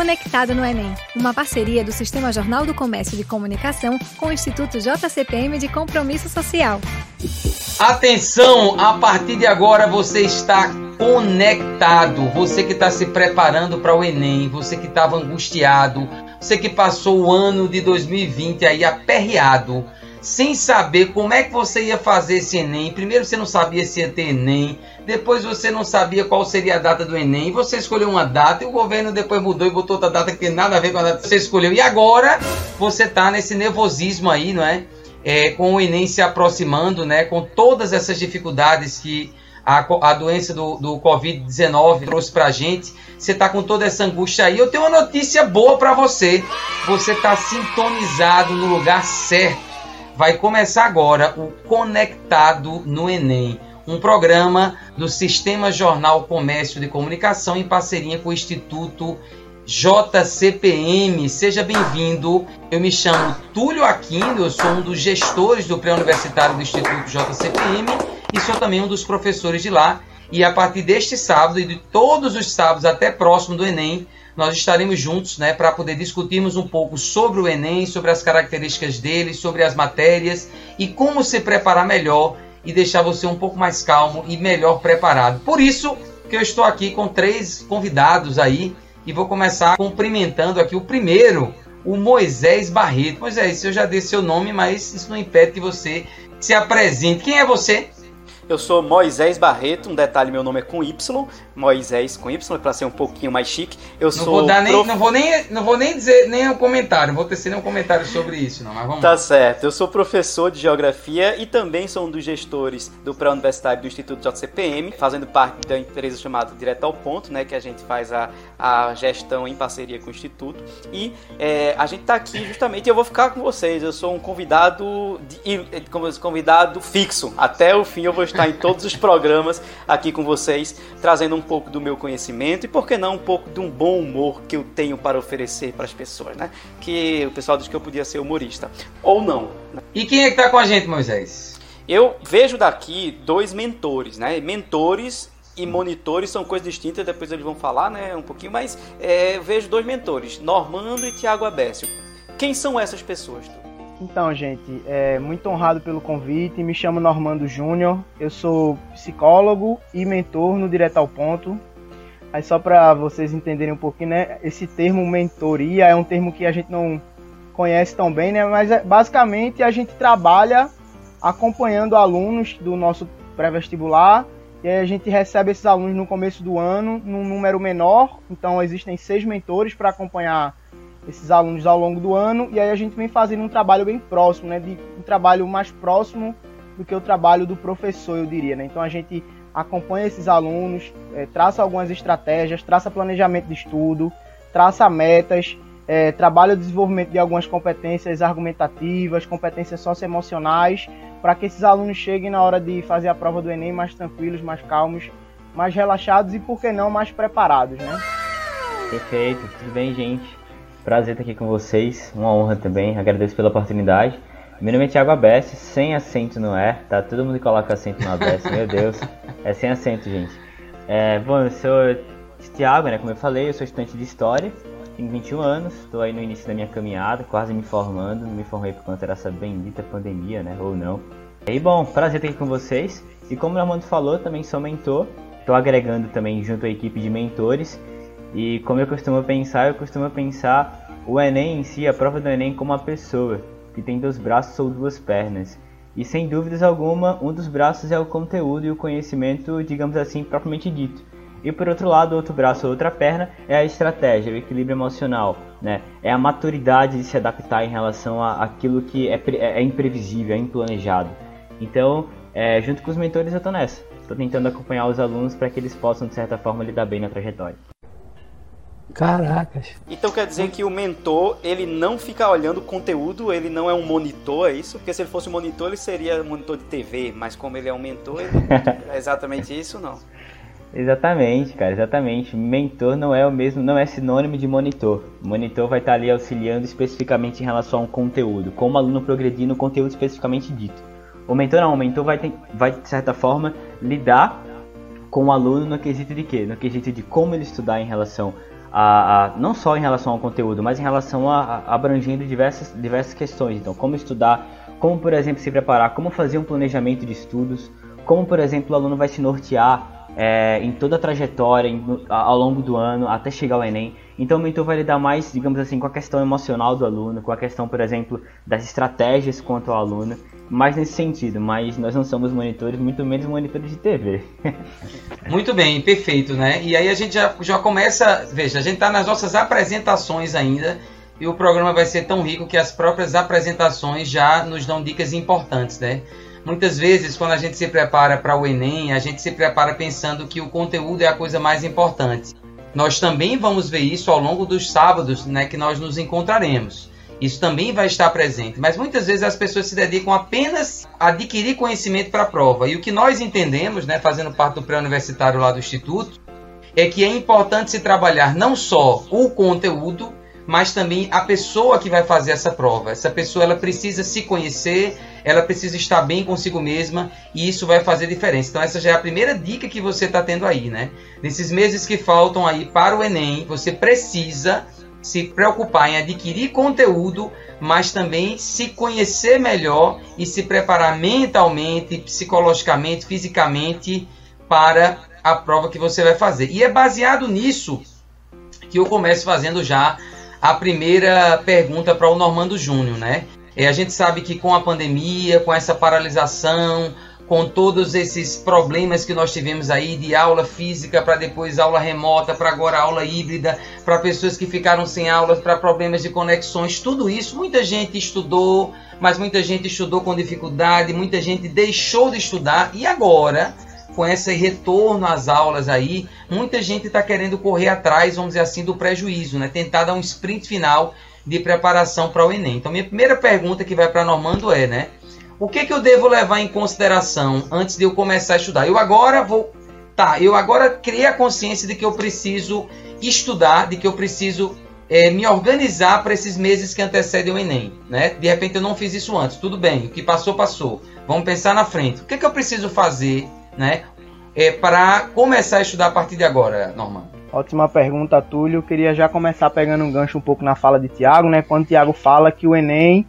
Conectado no Enem, uma parceria do Sistema Jornal do Comércio de Comunicação com o Instituto JCPM de Compromisso Social. Atenção, a partir de agora você está conectado. Você que está se preparando para o Enem, você que estava angustiado, você que passou o ano de 2020 aí aperreado sem saber como é que você ia fazer esse Enem. Primeiro você não sabia se ia ter Enem, depois você não sabia qual seria a data do Enem, você escolheu uma data e o governo depois mudou e botou outra data que tem nada a ver com a data que você escolheu. E agora você está nesse nervosismo aí, não é? é? Com o Enem se aproximando, né? Com todas essas dificuldades que a, a doença do, do Covid-19 trouxe pra gente. Você tá com toda essa angústia aí. Eu tenho uma notícia boa para você. Você tá sintonizado no lugar certo vai começar agora o Conectado no Enem, um programa do Sistema Jornal Comércio de Comunicação em parceria com o Instituto JCPM. Seja bem-vindo. Eu me chamo Túlio Aquino, eu sou um dos gestores do pré-universitário do Instituto JCPM e sou também um dos professores de lá. E a partir deste sábado e de todos os sábados até próximo do Enem, nós estaremos juntos né, para poder discutirmos um pouco sobre o Enem, sobre as características dele, sobre as matérias e como se preparar melhor e deixar você um pouco mais calmo e melhor preparado. Por isso que eu estou aqui com três convidados aí e vou começar cumprimentando aqui o primeiro, o Moisés Barreto. Moisés, eu já dei seu nome, mas isso não impede que você se apresente. Quem é você? Eu sou Moisés Barreto, um detalhe, meu nome é com Y, Moisés com Y, para ser um pouquinho mais chique. Eu não sou vou nem, prof... não vou nem, não vou nem dizer nem um comentário, não vou tecer nenhum comentário sobre isso, não, mas vamos Tá certo. Eu sou professor de geografia e também sou um dos gestores do pré-universitário do Instituto JCPM, fazendo parte da empresa chamada Direto ao Ponto, né, que a gente faz a, a gestão em parceria com o Instituto. E é, a gente tá aqui justamente, eu vou ficar com vocês. Eu sou um convidado de, convidado fixo. Até o fim eu vou estar estar em todos os programas aqui com vocês, trazendo um pouco do meu conhecimento e, por que não, um pouco de um bom humor que eu tenho para oferecer para as pessoas, né? Que o pessoal diz que eu podia ser humorista. Ou não. E quem é que está com a gente, Moisés? Eu vejo daqui dois mentores, né? Mentores e monitores são coisas distintas, depois eles vão falar, né, um pouquinho, mas é, vejo dois mentores, Normando e Tiago Abécio. Quem são essas pessoas? Então, gente, é muito honrado pelo convite. Me chamo Normando Júnior. Eu sou psicólogo e mentor no Direto ao Ponto. Aí só para vocês entenderem um pouquinho, né? Esse termo mentoria é um termo que a gente não conhece tão bem, né? Mas é, basicamente a gente trabalha acompanhando alunos do nosso pré-vestibular e aí a gente recebe esses alunos no começo do ano num número menor. Então existem seis mentores para acompanhar esses alunos ao longo do ano e aí a gente vem fazendo um trabalho bem próximo, né, de um trabalho mais próximo do que o trabalho do professor, eu diria, né? Então a gente acompanha esses alunos, é, traça algumas estratégias, traça planejamento de estudo, traça metas, é, trabalha o desenvolvimento de algumas competências argumentativas, competências socioemocionais, para que esses alunos cheguem na hora de fazer a prova do Enem mais tranquilos, mais calmos, mais relaxados e, por que não, mais preparados, né? Perfeito, tudo bem, gente? Prazer estar aqui com vocês, uma honra também, agradeço pela oportunidade. Meu nome é Thiago Abesse, sem acento no é, tá? Todo mundo coloca acento no Abesse, meu Deus. É sem acento, gente. É, bom, eu sou Thiago, né? Como eu falei, eu sou estudante de História, tenho 21 anos, estou aí no início da minha caminhada, quase me formando, me formei por conta dessa bendita pandemia, né? Ou não. E bom, prazer estar aqui com vocês. E como o Armando falou, também sou mentor, estou agregando também junto à equipe de mentores e como eu costumo pensar, eu costumo pensar o Enem em si, a prova do Enem, como uma pessoa que tem dois braços ou duas pernas. E sem dúvidas alguma, um dos braços é o conteúdo e o conhecimento, digamos assim, propriamente dito. E por outro lado, outro braço ou outra perna é a estratégia, o equilíbrio emocional, né? É a maturidade de se adaptar em relação àquilo que é, é imprevisível, é implanejado. Então, é, junto com os mentores eu estou nessa. Estou tentando acompanhar os alunos para que eles possam, de certa forma, lidar bem na trajetória. Caracas. Então quer dizer que o mentor, ele não fica olhando o conteúdo, ele não é um monitor, é isso? Porque se ele fosse um monitor, ele seria um monitor de TV, mas como ele é um mentor, ele... é exatamente isso não? Exatamente, cara, exatamente. Mentor não é o mesmo, não é sinônimo de monitor. Monitor vai estar ali auxiliando especificamente em relação a um conteúdo, como o aluno progredir no conteúdo especificamente dito. O mentor não, o mentor vai, ter, vai de certa forma lidar com o aluno no quesito de quê? No quesito de como ele estudar em relação a, a, não só em relação ao conteúdo, mas em relação a, a abrangendo diversas, diversas questões. Então, como estudar, como, por exemplo, se preparar, como fazer um planejamento de estudos, como, por exemplo, o aluno vai se nortear é, em toda a trajetória, em, ao longo do ano, até chegar ao Enem. Então o mentor vai lidar mais, digamos assim, com a questão emocional do aluno, com a questão, por exemplo, das estratégias quanto ao aluno, mais nesse sentido, mas nós não somos monitores, muito menos monitores de TV. muito bem, perfeito, né? E aí a gente já, já começa, veja, a gente está nas nossas apresentações ainda, e o programa vai ser tão rico que as próprias apresentações já nos dão dicas importantes, né? Muitas vezes, quando a gente se prepara para o Enem, a gente se prepara pensando que o conteúdo é a coisa mais importante. Nós também vamos ver isso ao longo dos sábados né, que nós nos encontraremos. Isso também vai estar presente. Mas muitas vezes as pessoas se dedicam apenas a adquirir conhecimento para a prova. E o que nós entendemos, né, fazendo parte do pré-universitário lá do Instituto, é que é importante se trabalhar não só o conteúdo, mas também a pessoa que vai fazer essa prova. Essa pessoa ela precisa se conhecer, ela precisa estar bem consigo mesma e isso vai fazer diferença. Então essa já é a primeira dica que você está tendo aí, né? Nesses meses que faltam aí para o Enem, você precisa se preocupar em adquirir conteúdo, mas também se conhecer melhor e se preparar mentalmente, psicologicamente, fisicamente para a prova que você vai fazer. E é baseado nisso que eu começo fazendo já a primeira pergunta para o Normando Júnior, né? É, a gente sabe que com a pandemia, com essa paralisação, com todos esses problemas que nós tivemos aí de aula física para depois aula remota, para agora aula híbrida, para pessoas que ficaram sem aulas, para problemas de conexões, tudo isso, muita gente estudou, mas muita gente estudou com dificuldade, muita gente deixou de estudar e agora com esse retorno às aulas aí, muita gente está querendo correr atrás, vamos dizer assim, do prejuízo, né? Tentar dar um sprint final de preparação para o Enem. Então, minha primeira pergunta que vai para Normando é, né? O que, que eu devo levar em consideração antes de eu começar a estudar? Eu agora vou. Tá, eu agora criei a consciência de que eu preciso estudar, de que eu preciso é, me organizar para esses meses que antecedem o Enem. Né? De repente eu não fiz isso antes, tudo bem, o que passou, passou. Vamos pensar na frente. O que, que eu preciso fazer né, é, para começar a estudar a partir de agora, Norman? Ótima pergunta, Túlio. Eu queria já começar pegando um gancho um pouco na fala de Tiago, né? Quando Tiago fala que o Enem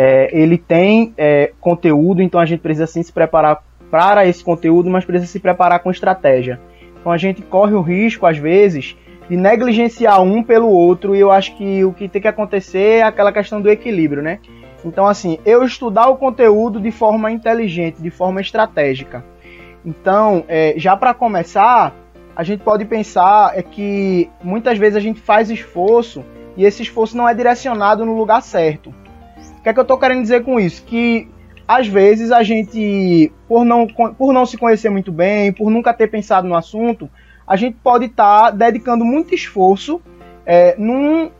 é, ele tem é, conteúdo, então a gente precisa sim se preparar para esse conteúdo, mas precisa se preparar com estratégia. Então a gente corre o risco, às vezes, de negligenciar um pelo outro, e eu acho que o que tem que acontecer é aquela questão do equilíbrio, né? Então, assim, eu estudar o conteúdo de forma inteligente, de forma estratégica. Então, é, já para começar, a gente pode pensar é que muitas vezes a gente faz esforço e esse esforço não é direcionado no lugar certo. O que é que eu estou querendo dizer com isso? Que às vezes a gente, por não, por não se conhecer muito bem, por nunca ter pensado no assunto, a gente pode estar tá dedicando muito esforço é, num,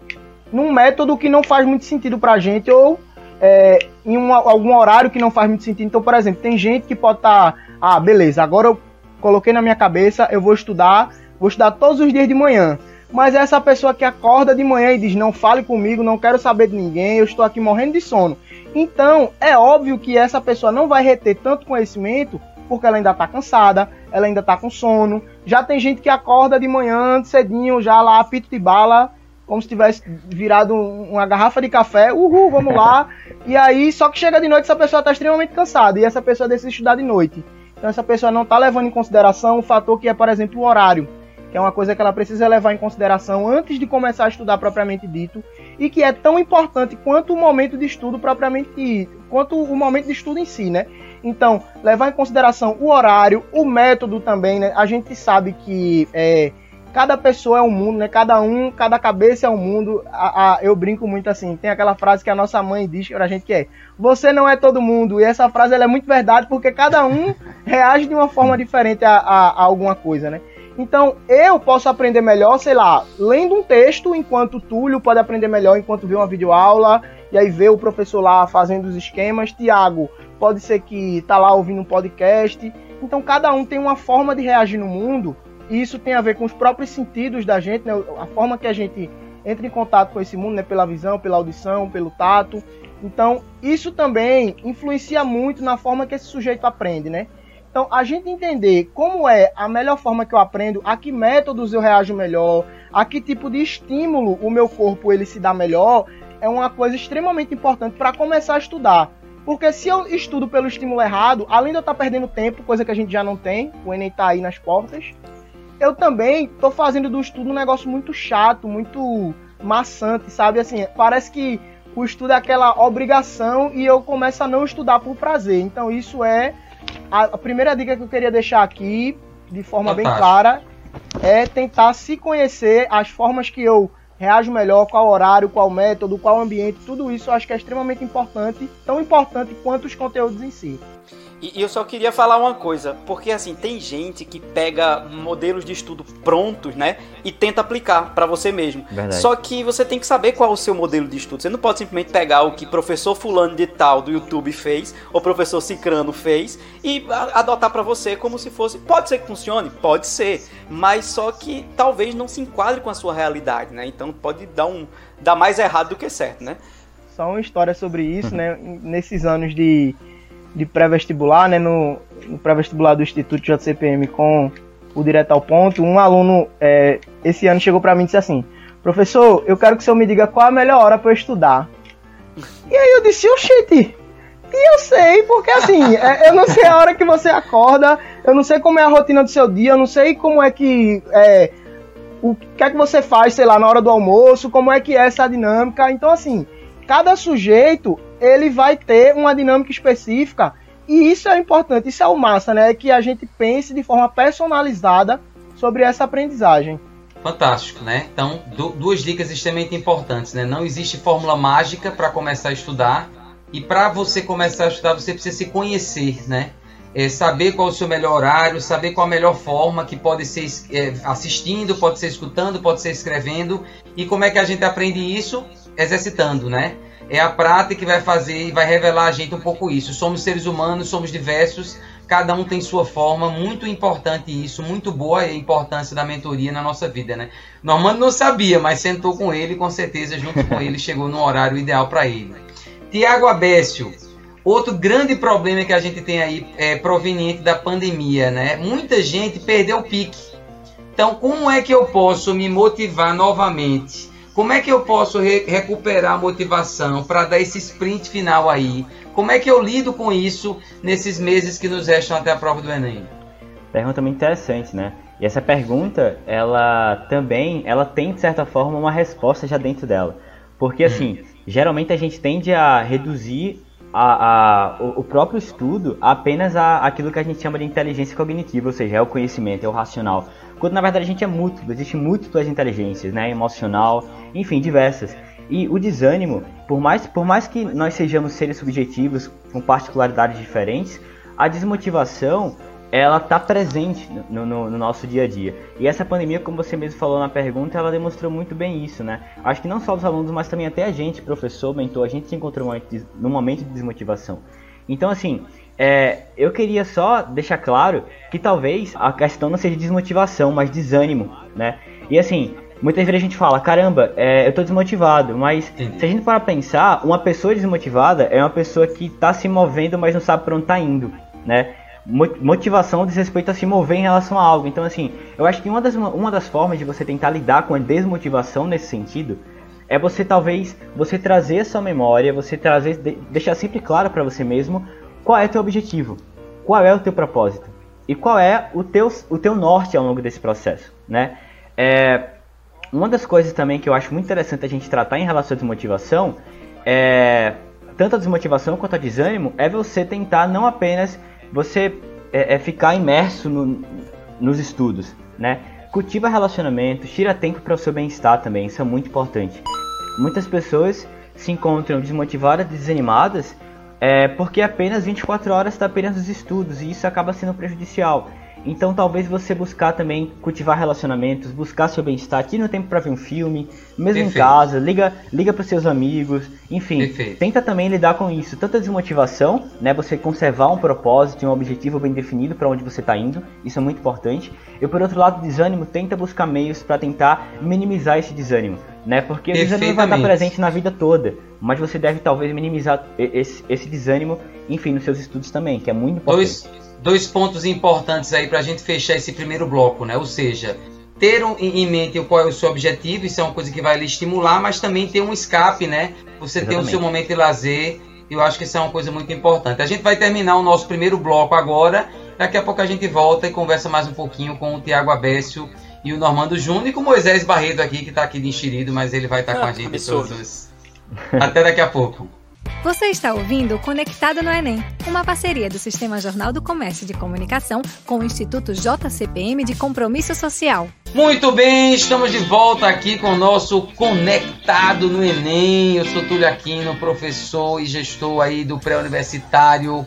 num método que não faz muito sentido para a gente ou é, em um, algum horário que não faz muito sentido. Então, por exemplo, tem gente que pode estar, tá, ah, beleza, agora eu coloquei na minha cabeça, eu vou estudar, vou estudar todos os dias de manhã. Mas é essa pessoa que acorda de manhã e diz: Não fale comigo, não quero saber de ninguém, eu estou aqui morrendo de sono. Então, é óbvio que essa pessoa não vai reter tanto conhecimento porque ela ainda está cansada, ela ainda está com sono. Já tem gente que acorda de manhã cedinho, já lá, pito de bala, como se tivesse virado uma garrafa de café, uhul, vamos lá. e aí, só que chega de noite, essa pessoa está extremamente cansada e essa pessoa decide estudar de noite. Então, essa pessoa não está levando em consideração o fator que é, por exemplo, o horário que é uma coisa que ela precisa levar em consideração antes de começar a estudar propriamente dito, e que é tão importante quanto o momento de estudo propriamente quanto o momento de estudo em si, né? Então, levar em consideração o horário, o método também, né? A gente sabe que é, cada pessoa é um mundo, né? Cada um, cada cabeça é um mundo. A, a, eu brinco muito assim, tem aquela frase que a nossa mãe diz pra gente que é você não é todo mundo. E essa frase é muito verdade porque cada um reage de uma forma diferente a, a, a alguma coisa, né? Então, eu posso aprender melhor, sei lá, lendo um texto, enquanto Túlio pode aprender melhor enquanto vê uma videoaula, e aí vê o professor lá fazendo os esquemas. Tiago, pode ser que tá lá ouvindo um podcast. Então, cada um tem uma forma de reagir no mundo, e isso tem a ver com os próprios sentidos da gente, né? A forma que a gente entra em contato com esse mundo, né? Pela visão, pela audição, pelo tato. Então, isso também influencia muito na forma que esse sujeito aprende, né? Então, a gente entender como é a melhor forma que eu aprendo, a que métodos eu reajo melhor, a que tipo de estímulo o meu corpo ele se dá melhor, é uma coisa extremamente importante para começar a estudar. Porque se eu estudo pelo estímulo errado, além de eu estar tá perdendo tempo, coisa que a gente já não tem, o Enem tá aí nas portas, eu também tô fazendo do estudo um negócio muito chato, muito maçante, sabe? Assim, parece que o estudo é aquela obrigação e eu começo a não estudar por prazer. Então isso é a, primeira dica que eu queria deixar aqui, de forma Fantástico. bem clara, é tentar se conhecer as formas que eu reajo melhor, qual horário, qual método, qual ambiente, tudo isso eu acho que é extremamente importante, tão importante quanto os conteúdos em si. E, eu só queria falar uma coisa, porque assim, tem gente que pega modelos de estudo prontos, né, e tenta aplicar para você mesmo. Verdade. Só que você tem que saber qual é o seu modelo de estudo. Você não pode simplesmente pegar o que professor fulano de tal do YouTube fez, ou professor Cicrano fez, e adotar para você como se fosse. Pode ser que funcione? Pode ser. Mas só que talvez não se enquadre com a sua realidade, né? Então pode dar um. dar mais errado do que certo, né? Só uma história sobre isso, né? Nesses anos de de pré-vestibular, né, no, no pré-vestibular do Instituto JCPM com o Direto ao Ponto, um aluno é, esse ano chegou para mim e disse assim: Professor, eu quero que o senhor me diga qual a melhor hora para eu estudar. E aí eu disse: Oxente, e eu sei, porque assim, é, eu não sei a hora que você acorda, eu não sei como é a rotina do seu dia, eu não sei como é que. É, o que é que você faz, sei lá, na hora do almoço, como é que é essa dinâmica. Então, assim, cada sujeito ele vai ter uma dinâmica específica e isso é importante, isso é o massa, né? Que a gente pense de forma personalizada sobre essa aprendizagem. Fantástico, né? Então, duas dicas extremamente importantes, né? Não existe fórmula mágica para começar a estudar e para você começar a estudar você precisa se conhecer, né? É, saber qual é o seu melhor horário, saber qual a melhor forma que pode ser é, assistindo, pode ser escutando, pode ser escrevendo e como é que a gente aprende isso exercitando, né? É a prática que vai fazer e vai revelar a gente um pouco isso. Somos seres humanos, somos diversos, cada um tem sua forma, muito importante isso, muito boa a importância da mentoria na nossa vida, né? Normando não sabia, mas sentou com ele, com certeza, junto com ele, chegou no horário ideal para ele. Tiago Abécio, outro grande problema que a gente tem aí é proveniente da pandemia, né? Muita gente perdeu o pique. Então, como é que eu posso me motivar novamente? Como é que eu posso re recuperar a motivação para dar esse sprint final aí? Como é que eu lido com isso nesses meses que nos restam até a prova do Enem? Pergunta muito interessante, né? E essa pergunta, ela também, ela tem de certa forma uma resposta já dentro dela. Porque assim, geralmente a gente tende a reduzir a, a, o, próprio estudo apenas a, aquilo que a gente chama de inteligência cognitiva, ou seja, é o conhecimento, é o racional quando na verdade a gente é múltiplo, existem múltiplas inteligências, né, emocional, enfim, diversas. E o desânimo, por mais, por mais que nós sejamos seres subjetivos com particularidades diferentes, a desmotivação ela está presente no, no, no, nosso dia a dia. E essa pandemia, como você mesmo falou na pergunta, ela demonstrou muito bem isso, né? Acho que não só os alunos, mas também até a gente, professor, mentor, a gente se encontrou num momento de desmotivação. Então, assim, é, eu queria só deixar claro que talvez a questão não seja desmotivação, mas desânimo, né? E assim, muitas vezes a gente fala, caramba, é, eu tô desmotivado, mas Entendi. se a gente para pensar, uma pessoa desmotivada é uma pessoa que tá se movendo, mas não sabe para onde tá indo, né? Motivação diz respeito a se mover em relação a algo. Então, assim, eu acho que uma das, uma das formas de você tentar lidar com a desmotivação nesse sentido é você talvez você trazer essa memória, você trazer deixar sempre claro para você mesmo qual é o teu objetivo, qual é o teu propósito e qual é o teu, o teu norte ao longo desse processo, né? É, uma das coisas também que eu acho muito interessante a gente tratar em relação à desmotivação é tanto a desmotivação quanto a desânimo é você tentar não apenas você é, é ficar imerso no, nos estudos, né? Cultiva relacionamentos, tira tempo para o seu bem-estar também, isso é muito importante. Muitas pessoas se encontram desmotivadas, desanimadas é, porque apenas 24 horas está apenas nos estudos e isso acaba sendo prejudicial. Então talvez você buscar também cultivar relacionamentos, buscar seu bem-estar, tira um tempo para ver um filme, mesmo Perfeito. em casa, liga, liga para seus amigos, enfim, Perfeito. tenta também lidar com isso, tanta desmotivação, né, você conservar um propósito, um objetivo bem definido para onde você está indo, isso é muito importante. E por outro lado, desânimo, tenta buscar meios para tentar minimizar esse desânimo, né? Porque o desânimo vai estar presente na vida toda, mas você deve talvez minimizar esse, esse desânimo, enfim, nos seus estudos também, que é muito importante. Dois, dois pontos importantes aí para a gente fechar esse primeiro bloco, né? Ou seja, ter em mente qual é o seu objetivo, isso é uma coisa que vai lhe estimular, mas também ter um escape, né? Você Exatamente. ter o seu momento de lazer, eu acho que isso é uma coisa muito importante. A gente vai terminar o nosso primeiro bloco agora, daqui a pouco a gente volta e conversa mais um pouquinho com o Tiago Abécio e o Normando Júnior e com o Moisés Barreto aqui, que está aqui de enxerido, mas ele vai estar tá com a gente todos. Até daqui a pouco. Você está ouvindo Conectado no Enem, uma parceria do Sistema Jornal do Comércio de Comunicação com o Instituto JCPM de Compromisso Social. Muito bem, estamos de volta aqui com o nosso Conectado no Enem. Eu sou Túlio Aquino, professor e gestor aí do pré-universitário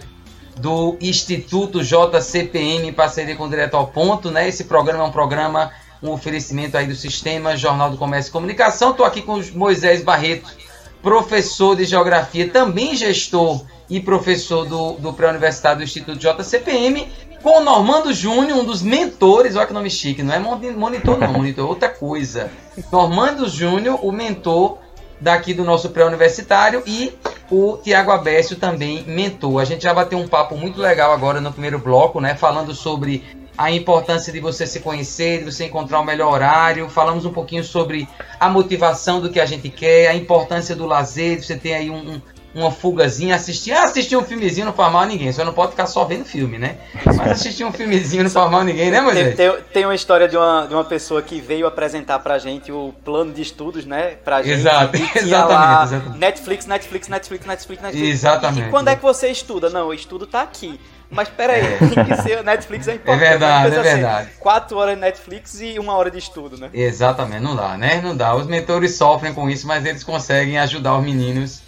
do Instituto JCPM em parceria com o Direto ao Ponto, né? Esse programa é um programa, um oferecimento aí do Sistema Jornal do Comércio e Comunicação. Estou aqui com o Moisés Barreto professor de geografia, também gestor e professor do, do pré-universitário do Instituto JCPM, com o Normando Júnior, um dos mentores, olha que nome chique, não é monitor não, monitor é outra coisa. Normando Júnior, o mentor daqui do nosso pré-universitário e o Tiago Abécio também mentor. A gente já bateu um papo muito legal agora no primeiro bloco, né, falando sobre a importância de você se conhecer, de você encontrar o melhor horário. Falamos um pouquinho sobre a motivação do que a gente quer, a importância do lazer, de você ter aí um, um, uma fugazinha, assistir. Ah, assistir um filmezinho não faz mal a ninguém. Você não pode ficar só vendo filme, né? Mas assistir um filmezinho não faz mal a ninguém, né, Moisés? Tem, tem, tem, uma história de uma, de uma pessoa que veio apresentar pra gente o plano de estudos, né? Pra gente. Exato, exatamente, exatamente. Netflix, Netflix, Netflix, Netflix, Netflix. Exatamente. E quando é que você estuda? Não, o estudo tá aqui. Mas peraí, é. tem que ser Netflix é importante. É verdade, é assim, verdade. quatro horas de Netflix e uma hora de estudo, né? Exatamente, não dá, né? Não dá. Os mentores sofrem com isso, mas eles conseguem ajudar os meninos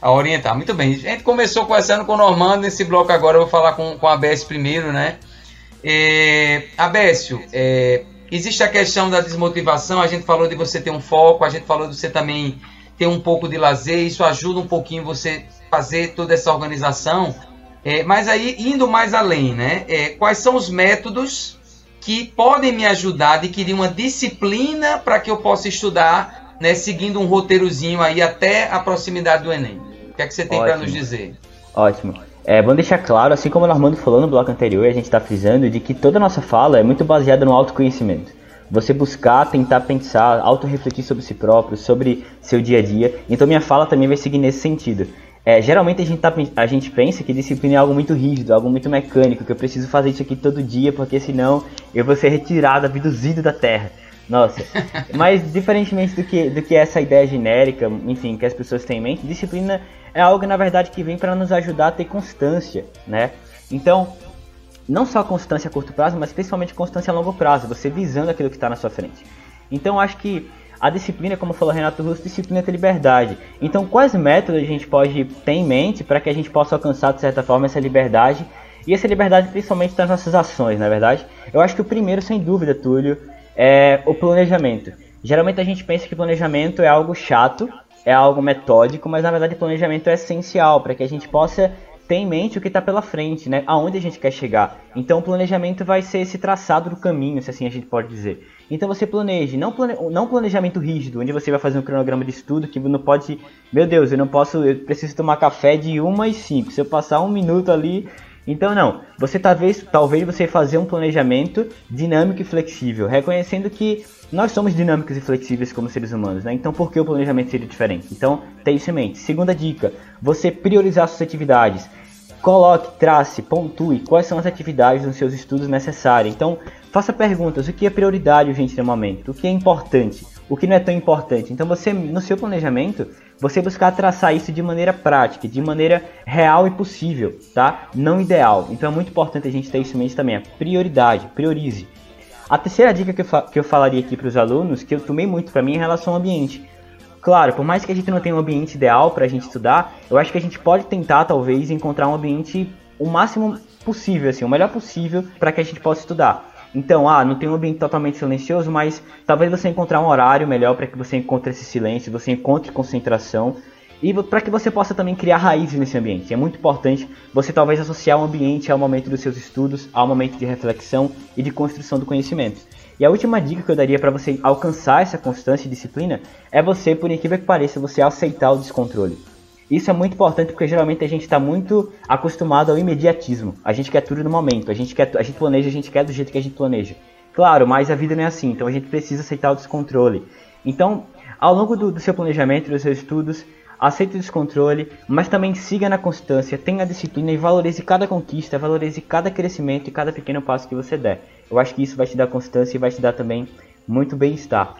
a orientar. Muito bem, a gente começou conversando com o Normando, nesse bloco agora eu vou falar com, com a Bécio primeiro, né? É, Abécio, é, existe a questão da desmotivação, a gente falou de você ter um foco, a gente falou de você também ter um pouco de lazer, isso ajuda um pouquinho você fazer toda essa organização, é, mas aí, indo mais além, né? É, quais são os métodos que podem me ajudar a adquirir uma disciplina para que eu possa estudar, né, seguindo um roteirozinho aí até a proximidade do Enem? O que é que você tem para nos dizer? Ótimo. É, vamos deixar claro, assim como o Armando falou no bloco anterior, a gente está frisando de que toda a nossa fala é muito baseada no autoconhecimento. Você buscar, tentar pensar, auto-refletir sobre si próprio, sobre seu dia a dia. Então minha fala também vai seguir nesse sentido. É, geralmente a gente, tá, a gente pensa que disciplina é algo muito rígido, algo muito mecânico, que eu preciso fazer isso aqui todo dia, porque senão eu vou ser retirado, abduzido da Terra. Nossa, mas diferentemente do que, do que essa ideia genérica, enfim, que as pessoas têm em mente, disciplina é algo, na verdade, que vem para nos ajudar a ter constância, né? Então, não só constância a curto prazo, mas principalmente constância a longo prazo, você visando aquilo que está na sua frente. Então, acho que a disciplina, como falou Renato Russo, disciplina ter liberdade. Então, quais métodos a gente pode ter em mente para que a gente possa alcançar, de certa forma, essa liberdade? E essa liberdade principalmente nas nossas ações, na é verdade? Eu acho que o primeiro, sem dúvida, Túlio, é o planejamento. Geralmente a gente pensa que planejamento é algo chato, é algo metódico, mas na verdade planejamento é essencial para que a gente possa ter em mente o que está pela frente, né? Aonde a gente quer chegar. Então o planejamento vai ser esse traçado do caminho, se assim a gente pode dizer. Então você planeje, não, plane... não planejamento rígido, onde você vai fazer um cronograma de estudo que não pode. Meu Deus, eu não posso. Eu preciso tomar café de 1 às 5. Se eu passar um minuto ali. Então não. Você talvez, talvez você fazer um planejamento dinâmico e flexível, reconhecendo que nós somos dinâmicos e flexíveis como seres humanos, né? Então por que o planejamento seria diferente? Então, tenha isso em mente. Segunda dica, você priorizar suas atividades. Coloque, trace, pontue quais são as atividades nos seus estudos necessárias. Então, Faça perguntas, o que é prioridade urgente no momento, o que é importante, o que não é tão importante. Então você, no seu planejamento, você buscar traçar isso de maneira prática, de maneira real e possível, tá? Não ideal. Então é muito importante a gente ter isso em mente também, a prioridade, priorize. A terceira dica que eu, que eu falaria aqui para os alunos, que eu tomei muito para mim, é em relação ao ambiente. Claro, por mais que a gente não tenha um ambiente ideal para a gente estudar, eu acho que a gente pode tentar, talvez, encontrar um ambiente o máximo possível, assim, o melhor possível para que a gente possa estudar. Então, ah, não tem um ambiente totalmente silencioso, mas talvez você encontrar um horário melhor para que você encontre esse silêncio, você encontre concentração e para que você possa também criar raízes nesse ambiente. É muito importante você talvez associar o ambiente ao momento dos seus estudos, ao momento de reflexão e de construção do conhecimento. E a última dica que eu daria para você alcançar essa constância e disciplina é você, por incrível que pareça, você aceitar o descontrole. Isso é muito importante porque geralmente a gente está muito acostumado ao imediatismo. A gente quer tudo no momento, a gente quer, a gente planeja, a gente quer do jeito que a gente planeja. Claro, mas a vida não é assim, então a gente precisa aceitar o descontrole. Então, ao longo do, do seu planejamento, dos seus estudos, aceite o descontrole, mas também siga na constância, tenha disciplina e valorize cada conquista, valorize cada crescimento e cada pequeno passo que você der. Eu acho que isso vai te dar constância e vai te dar também muito bem-estar.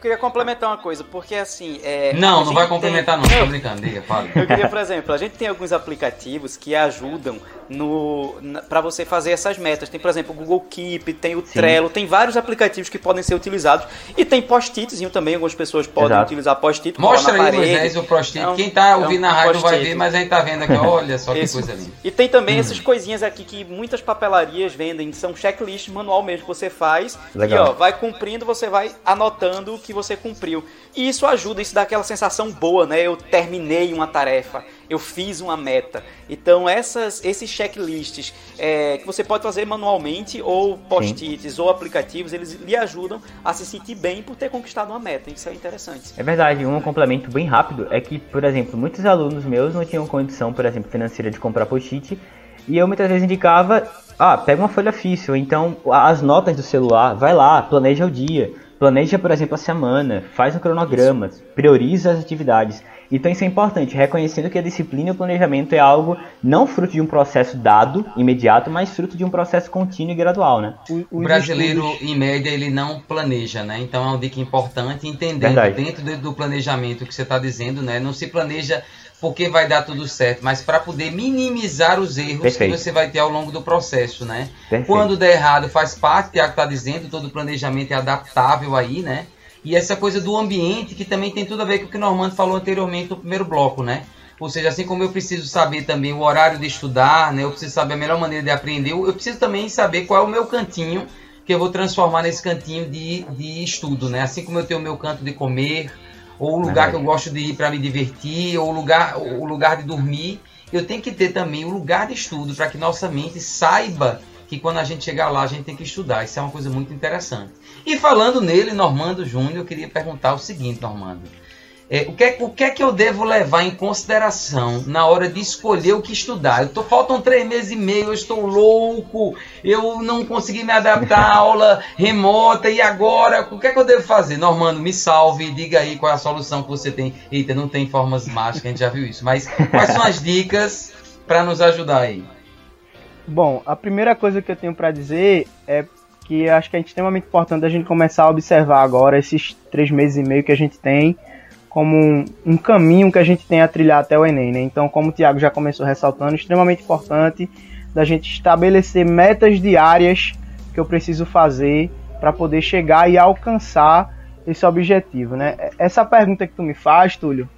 Eu queria complementar uma coisa, porque assim. É, não, não vai complementar, tem... não, tô brincando, diga, fala. Eu queria, por exemplo, a gente tem alguns aplicativos que ajudam no para você fazer essas metas. Tem, por exemplo, o Google Keep, tem o Sim. Trello, tem vários aplicativos que podem ser utilizados. E tem post-itzinho também, algumas pessoas podem Exato. utilizar post-it. Mostra aí, Moisés, o post-it. É Quem tá ouvindo é um na rádio vai ver, mas a gente tá vendo aqui, olha só que coisa linda. E tem também hum. essas coisinhas aqui que muitas papelarias vendem, são checklists manual mesmo que você faz. Legal. E ó, vai cumprindo, você vai anotando o que você cumpriu. E isso ajuda, isso dá aquela sensação boa, né? Eu terminei uma tarefa, eu fiz uma meta. Então essas, esses checklists é, que você pode fazer manualmente ou post-its ou aplicativos, eles lhe ajudam a se sentir bem por ter conquistado uma meta. Isso é interessante. É verdade. Um complemento bem rápido é que, por exemplo, muitos alunos meus não tinham condição, por exemplo, financeira de comprar post-it e eu muitas vezes indicava, ah, pega uma folha física, então as notas do celular, vai lá, planeja o dia Planeja, por exemplo, a semana, faz um cronograma, prioriza as atividades. Então isso é importante, reconhecendo que a disciplina e o planejamento é algo não fruto de um processo dado, imediato, mas fruto de um processo contínuo e gradual, né? O, o brasileiro, em média, ele não planeja, né? Então é uma dica importante, entendendo Verdade. dentro do planejamento que você está dizendo, né? Não se planeja porque vai dar tudo certo, mas para poder minimizar os erros Perfeito. que você vai ter ao longo do processo, né? Perfeito. Quando der errado, faz parte, Tiago está dizendo, todo planejamento é adaptável aí, né? E essa coisa do ambiente, que também tem tudo a ver com o que o Normando falou anteriormente no primeiro bloco, né? Ou seja, assim como eu preciso saber também o horário de estudar, né? Eu preciso saber a melhor maneira de aprender, eu preciso também saber qual é o meu cantinho que eu vou transformar nesse cantinho de, de estudo, né? Assim como eu tenho o meu canto de comer, ou o lugar que eu gosto de ir para me divertir, ou o lugar, o lugar de dormir. Eu tenho que ter também o lugar de estudo para que nossa mente saiba que quando a gente chegar lá a gente tem que estudar. Isso é uma coisa muito interessante. E falando nele, Normando Júnior, eu queria perguntar o seguinte, Normando. É, o, que é, o que é que eu devo levar em consideração na hora de escolher o que estudar? Eu tô, faltam três meses e meio, eu estou louco, eu não consegui me adaptar à aula remota, e agora? O que é que eu devo fazer? Normando, me salve, diga aí qual é a solução que você tem. Eita, não tem formas mágicas, a gente já viu isso, mas quais são as dicas para nos ajudar aí? Bom, a primeira coisa que eu tenho para dizer é que acho que é extremamente importante a gente começar a observar agora esses três meses e meio que a gente tem como um, um, caminho que a gente tem a trilhar até o Enem, né? Então, como o Tiago já começou ressaltando, extremamente importante da gente estabelecer metas diárias que eu preciso fazer para poder chegar e alcançar esse objetivo, né? Essa pergunta que tu me faz, Túlio,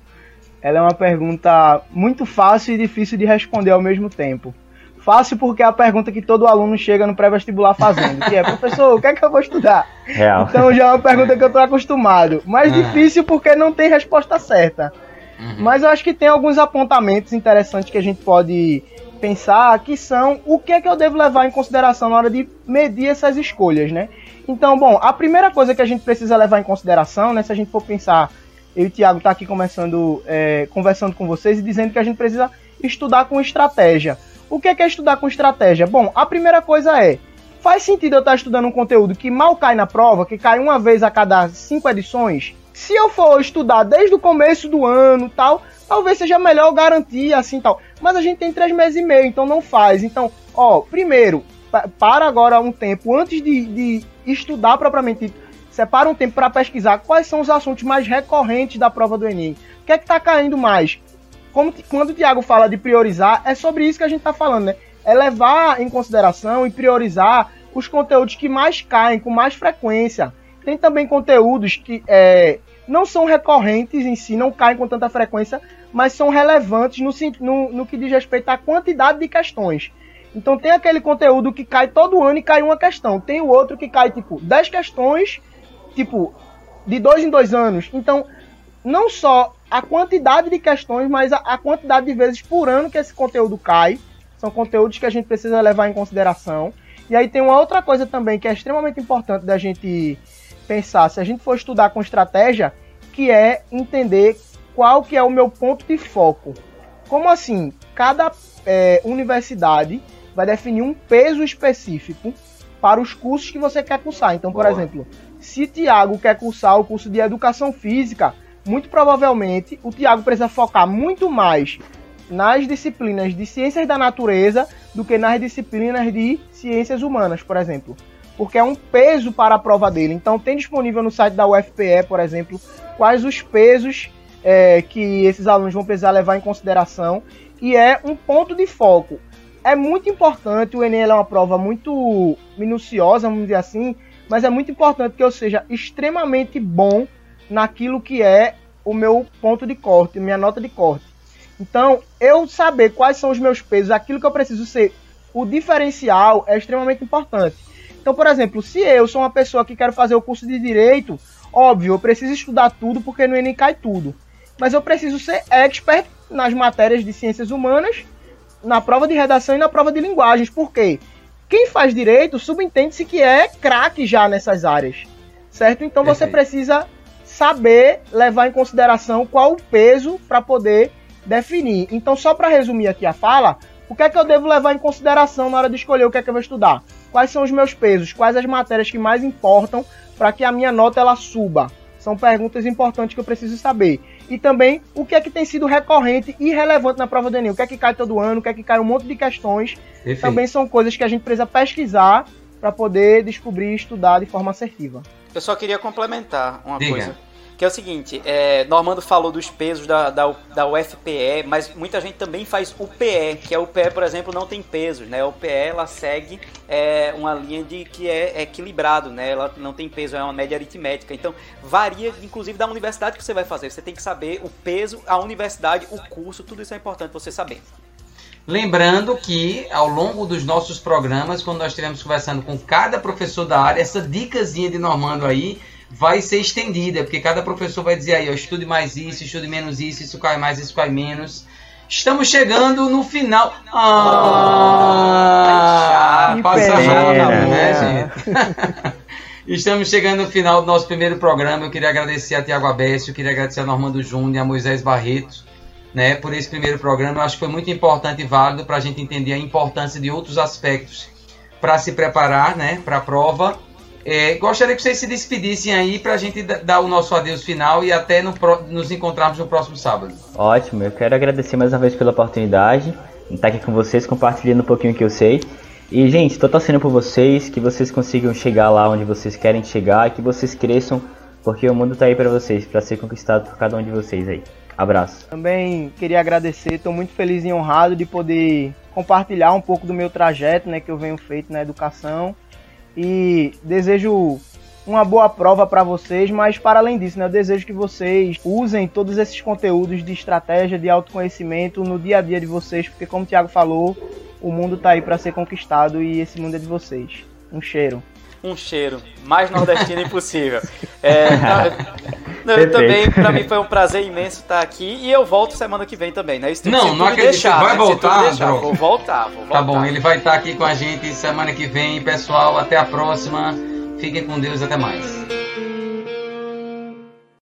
ela é uma pergunta muito fácil e difícil de responder ao mesmo tempo. Fácil porque é a pergunta que todo aluno chega no pré-vestibular fazendo, que é, professor, o que é que eu vou estudar? Real. Então já é uma pergunta que eu tô acostumado. Mas uhum. difícil porque não tem resposta certa. Uhum. Mas eu acho que tem alguns apontamentos interessantes que a gente pode pensar, que são o que é que eu devo levar em consideração na hora de medir essas escolhas, né? Então, bom, a primeira coisa que a gente precisa levar em consideração, né, se a gente for pensar, eu e o Thiago tá aqui começando, é, conversando com vocês e dizendo que a gente precisa estudar com estratégia. O que é, que é estudar com estratégia? Bom, a primeira coisa é, faz sentido eu estar estudando um conteúdo que mal cai na prova, que cai uma vez a cada cinco edições? Se eu for estudar desde o começo do ano tal, talvez seja melhor garantir assim tal. Mas a gente tem três meses e meio, então não faz. Então, ó, primeiro, para agora um tempo antes de, de estudar propriamente separa um tempo para pesquisar quais são os assuntos mais recorrentes da prova do Enem. O que é que está caindo mais? Como, quando o Tiago fala de priorizar, é sobre isso que a gente está falando, né? É levar em consideração e priorizar os conteúdos que mais caem com mais frequência. Tem também conteúdos que é, não são recorrentes em si, não caem com tanta frequência, mas são relevantes no, no, no que diz respeito à quantidade de questões. Então tem aquele conteúdo que cai todo ano e cai uma questão. Tem o outro que cai, tipo, 10 questões, tipo, de dois em dois anos. Então, não só a quantidade de questões, mas a, a, quantidade de vezes por ano que esse conteúdo cai. São conteúdos que a gente precisa levar em consideração. E aí tem uma outra coisa também que é extremamente importante da gente pensar, se a gente for estudar com estratégia, que é entender qual que é o meu ponto de foco. Como assim? Cada é, universidade vai definir um peso específico para os cursos que você quer cursar. Então, por Boa. exemplo, se Tiago quer cursar o curso de Educação Física, muito provavelmente o Tiago precisa focar muito mais nas disciplinas de Ciências da Natureza do que nas disciplinas de Ciências Humanas, por exemplo. Porque é um peso para a prova dele. Então, tem disponível no site da UFPE, por exemplo, quais os pesos é, que esses alunos vão precisar levar em consideração e é um ponto de foco. É muito importante, o Enem é uma prova muito minuciosa, vamos dizer assim, mas é muito importante que eu seja extremamente bom naquilo que é o meu ponto de corte, minha nota de corte. Então, eu saber quais são os meus pesos, aquilo que eu preciso ser o diferencial é extremamente importante. Então, por exemplo, se eu sou uma pessoa que quero fazer o curso de direito, óbvio, eu preciso estudar tudo porque no Enem cai tudo mas eu preciso ser expert nas matérias de ciências humanas, na prova de redação e na prova de linguagens. Por quê? Quem faz direito subentende-se que é craque já nessas áreas, certo? Então você precisa saber levar em consideração qual o peso para poder definir. Então, só para resumir aqui a fala, o que é que eu devo levar em consideração na hora de escolher o que é que eu vou estudar? Quais são os meus pesos? Quais as matérias que mais importam para que a minha nota ela suba? São perguntas importantes que eu preciso saber e também o que é que tem sido recorrente e relevante na prova do Enem. O que é que cai todo ano, o que é que cai um monte de questões. Perfeito. Também são coisas que a gente precisa pesquisar para poder descobrir e estudar de forma assertiva. Eu só queria complementar uma Diga. coisa. Que é o seguinte, é, Normando falou dos pesos da, da, da UFPE, mas muita gente também faz o PE, que é o PE, por exemplo, não tem pesos, né? O PE, ela segue é, uma linha de que é, é equilibrado, né? Ela não tem peso, é uma média aritmética. Então, varia, inclusive, da universidade que você vai fazer. Você tem que saber o peso, a universidade, o curso, tudo isso é importante você saber. Lembrando que ao longo dos nossos programas, quando nós estivermos conversando com cada professor da área, essa dicasinha de Normando aí vai ser estendida, porque cada professor vai dizer aí, ó, estude mais isso, estude menos isso, isso cai mais, isso cai menos. Estamos chegando no final. Ah, ah passa rápido, né, gente? Estamos chegando no final do nosso primeiro programa. Eu queria agradecer a Tiago Abécio, eu queria agradecer a Normando Júnior, a Moisés Barreto, né, por esse primeiro programa. Eu acho que foi muito importante e válido para a gente entender a importância de outros aspectos para se preparar, né, para a prova é, gostaria que vocês se despedissem aí para a gente dar o nosso adeus final e até no, nos encontrarmos no próximo sábado. Ótimo, eu quero agradecer mais uma vez pela oportunidade de estar aqui com vocês, compartilhando um pouquinho que eu sei. E, gente, estou torcendo por vocês, que vocês consigam chegar lá onde vocês querem chegar, que vocês cresçam, porque o mundo está aí para vocês, para ser conquistado por cada um de vocês aí. Abraço. Também queria agradecer, estou muito feliz e honrado de poder compartilhar um pouco do meu trajeto, né, que eu venho feito na educação e desejo uma boa prova para vocês, mas para além disso, né, eu desejo que vocês usem todos esses conteúdos de estratégia, de autoconhecimento no dia a dia de vocês, porque como o Thiago falou, o mundo tá aí para ser conquistado e esse mundo é de vocês. Um cheiro um cheiro mais nordestino impossível. É, não, eu também, para mim foi um prazer imenso estar aqui e eu volto semana que vem também, né? Isso não, não acredito. Deixar, vai né? voltar, deixar, vou voltar, vou voltar. Tá bom, ele vai estar aqui com a gente semana que vem, pessoal. Até a próxima. Fiquem com Deus, até mais.